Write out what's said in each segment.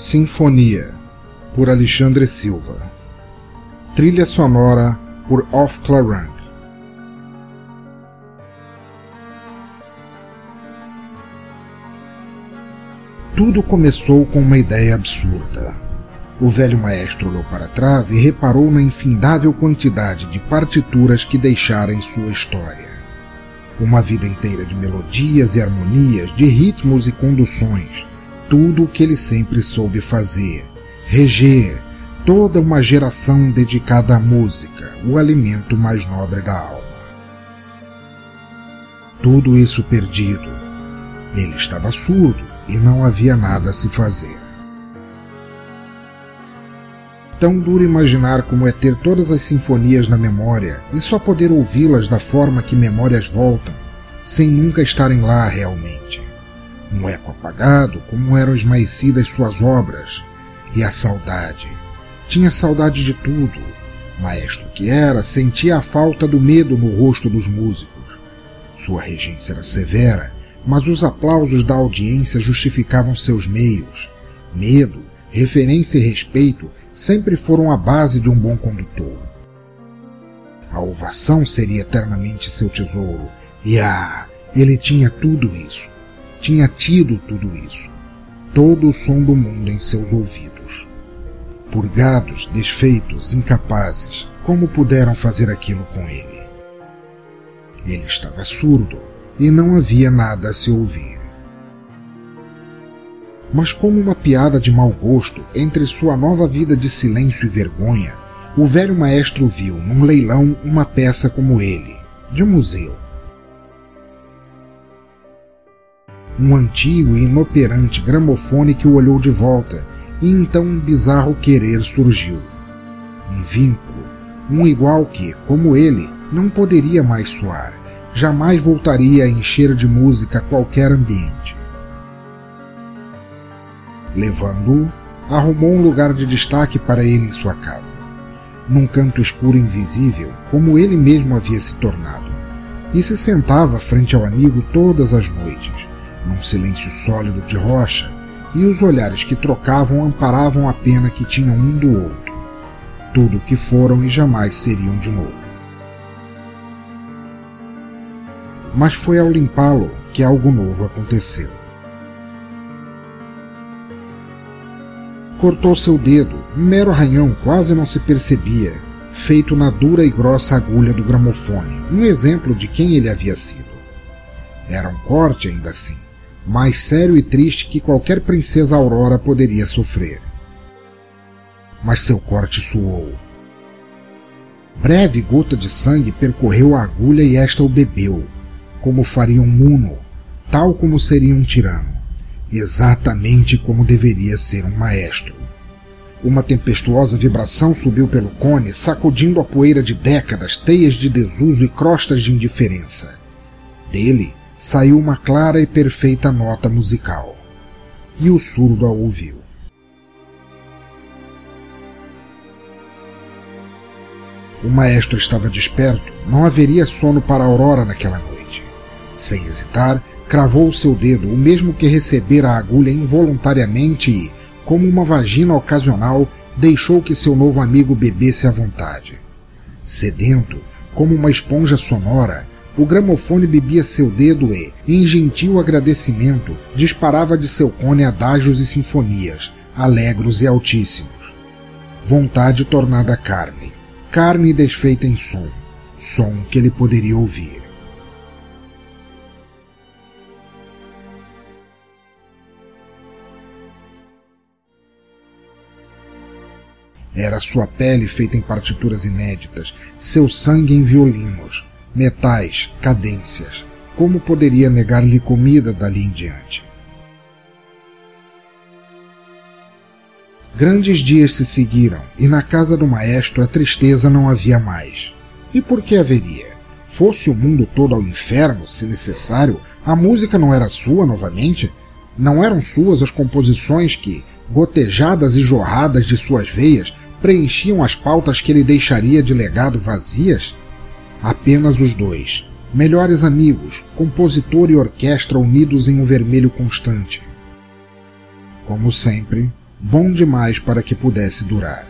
Sinfonia, por Alexandre Silva. Trilha sonora por Off Clarang. Tudo começou com uma ideia absurda. O velho maestro olhou para trás e reparou na infindável quantidade de partituras que deixara em sua história. Uma vida inteira de melodias e harmonias, de ritmos e conduções, tudo o que ele sempre soube fazer, reger toda uma geração dedicada à música, o alimento mais nobre da alma. Tudo isso perdido. Ele estava surdo e não havia nada a se fazer. Tão duro imaginar como é ter todas as sinfonias na memória e só poder ouvi-las da forma que memórias voltam, sem nunca estarem lá realmente um eco apagado, como eram esmaecidas suas obras, e a saudade. Tinha saudade de tudo. Maestro que era, sentia a falta do medo no rosto dos músicos. Sua regência era severa, mas os aplausos da audiência justificavam seus meios. Medo, referência e respeito sempre foram a base de um bom condutor. A ovação seria eternamente seu tesouro, e ah, ele tinha tudo isso tinha tido tudo isso, todo o som do mundo em seus ouvidos. Purgados, desfeitos, incapazes, como puderam fazer aquilo com ele? Ele estava surdo e não havia nada a se ouvir. Mas, como uma piada de mau gosto entre sua nova vida de silêncio e vergonha, o velho maestro viu num leilão uma peça como ele, de museu um antigo e inoperante gramofone que o olhou de volta, e então um bizarro querer surgiu. Um vínculo, um igual que, como ele, não poderia mais soar, jamais voltaria a encher de música qualquer ambiente. Levando-o, arrumou um lugar de destaque para ele em sua casa, num canto escuro invisível, como ele mesmo havia se tornado, e se sentava frente ao amigo todas as noites, num silêncio sólido de rocha, e os olhares que trocavam amparavam a pena que tinham um do outro, tudo o que foram e jamais seriam de novo. Mas foi ao limpá-lo que algo novo aconteceu. Cortou seu dedo, um mero arranhão quase não se percebia, feito na dura e grossa agulha do gramofone, um exemplo de quem ele havia sido. Era um corte ainda assim, mais sério e triste que qualquer princesa Aurora poderia sofrer. Mas seu corte suou. Breve gota de sangue percorreu a agulha e esta o bebeu, como faria um muno, tal como seria um tirano, exatamente como deveria ser um maestro. Uma tempestuosa vibração subiu pelo cone, sacudindo a poeira de décadas, teias de desuso e crostas de indiferença. Dele saiu uma clara e perfeita nota musical. E o surdo a ouviu. O maestro estava desperto, não haveria sono para Aurora naquela noite. Sem hesitar, cravou o seu dedo, o mesmo que recebera a agulha involuntariamente e, como uma vagina ocasional, deixou que seu novo amigo bebesse à vontade. Sedento, como uma esponja sonora, o gramofone bebia seu dedo e, em gentil agradecimento, disparava de seu cone adágios e sinfonias, alegros e altíssimos. Vontade tornada carne, carne desfeita em som, som que ele poderia ouvir. Era sua pele feita em partituras inéditas, seu sangue em violinos, metais, cadências. Como poderia negar-lhe comida dali em diante? Grandes dias se seguiram, e na casa do maestro a tristeza não havia mais. E por que haveria? Fosse o mundo todo ao inferno, se necessário, a música não era sua novamente? Não eram suas as composições que, gotejadas e jorradas de suas veias, preenchiam as pautas que ele deixaria de legado vazias? Apenas os dois, melhores amigos, compositor e orquestra unidos em um vermelho constante. Como sempre, bom demais para que pudesse durar.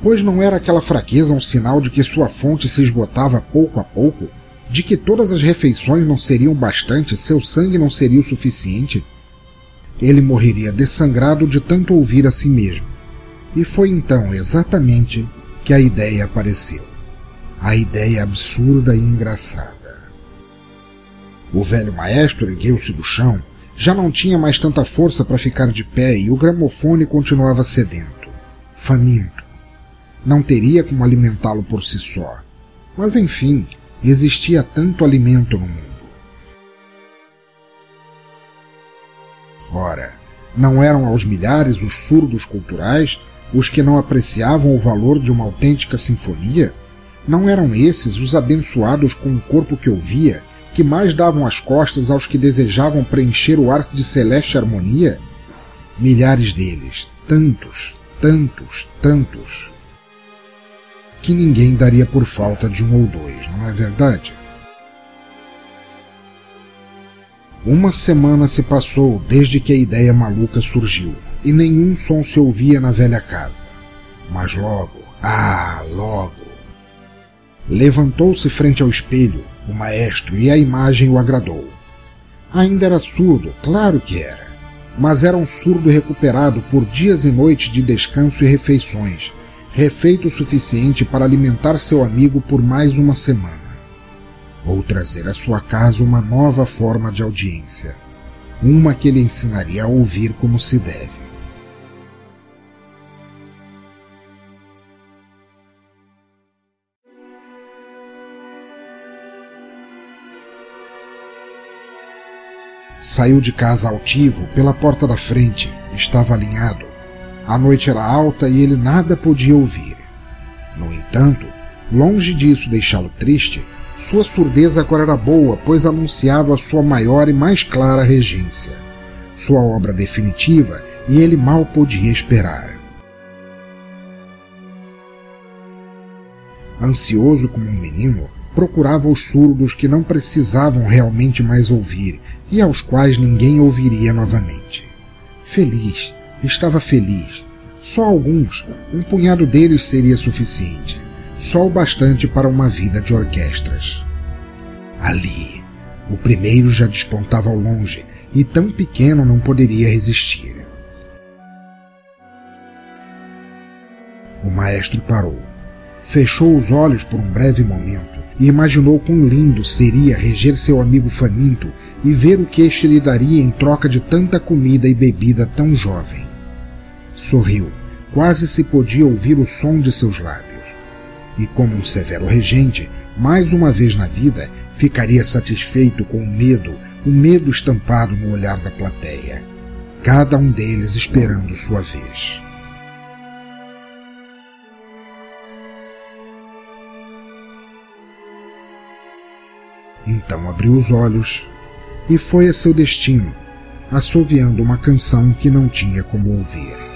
Pois não era aquela fraqueza um sinal de que sua fonte se esgotava pouco a pouco? De que todas as refeições não seriam bastante, seu sangue não seria o suficiente? Ele morreria dessangrado de tanto ouvir a si mesmo. E foi então exatamente que a ideia apareceu. A ideia absurda e engraçada. O velho maestro ergueu-se do chão, já não tinha mais tanta força para ficar de pé e o gramofone continuava sedento, faminto. Não teria como alimentá-lo por si só. Mas enfim, existia tanto alimento no mundo. Ora, não eram aos milhares os surdos culturais os que não apreciavam o valor de uma autêntica sinfonia? Não eram esses os abençoados com o corpo que ouvia que mais davam as costas aos que desejavam preencher o ar de celeste harmonia? Milhares deles, tantos, tantos, tantos, que ninguém daria por falta de um ou dois, não é verdade? Uma semana se passou desde que a ideia maluca surgiu, e nenhum som se ouvia na velha casa. Mas logo, ah, logo. Levantou-se frente ao espelho, o maestro, e a imagem o agradou. Ainda era surdo, claro que era, mas era um surdo recuperado por dias e noites de descanso e refeições, refeito o suficiente para alimentar seu amigo por mais uma semana. Ou trazer à sua casa uma nova forma de audiência, uma que lhe ensinaria a ouvir como se deve. Saiu de casa altivo pela porta da frente, estava alinhado. A noite era alta e ele nada podia ouvir. No entanto, longe disso deixá-lo triste, sua surdez agora era boa, pois anunciava sua maior e mais clara regência, sua obra definitiva, e ele mal podia esperar. Ansioso como um menino, procurava os surdos que não precisavam realmente mais ouvir e aos quais ninguém ouviria novamente. Feliz, estava feliz. Só alguns, um punhado deles seria suficiente. Só o bastante para uma vida de orquestras. Ali, o primeiro já despontava ao longe e tão pequeno não poderia resistir. O maestro parou. Fechou os olhos por um breve momento e imaginou quão lindo seria reger seu amigo faminto e ver o que este lhe daria em troca de tanta comida e bebida tão jovem. Sorriu, quase se podia ouvir o som de seus lábios. E como um severo regente, mais uma vez na vida, ficaria satisfeito com o medo, o medo estampado no olhar da plateia, cada um deles esperando sua vez. Então abriu os olhos e foi a seu destino, assoviando uma canção que não tinha como ouvir.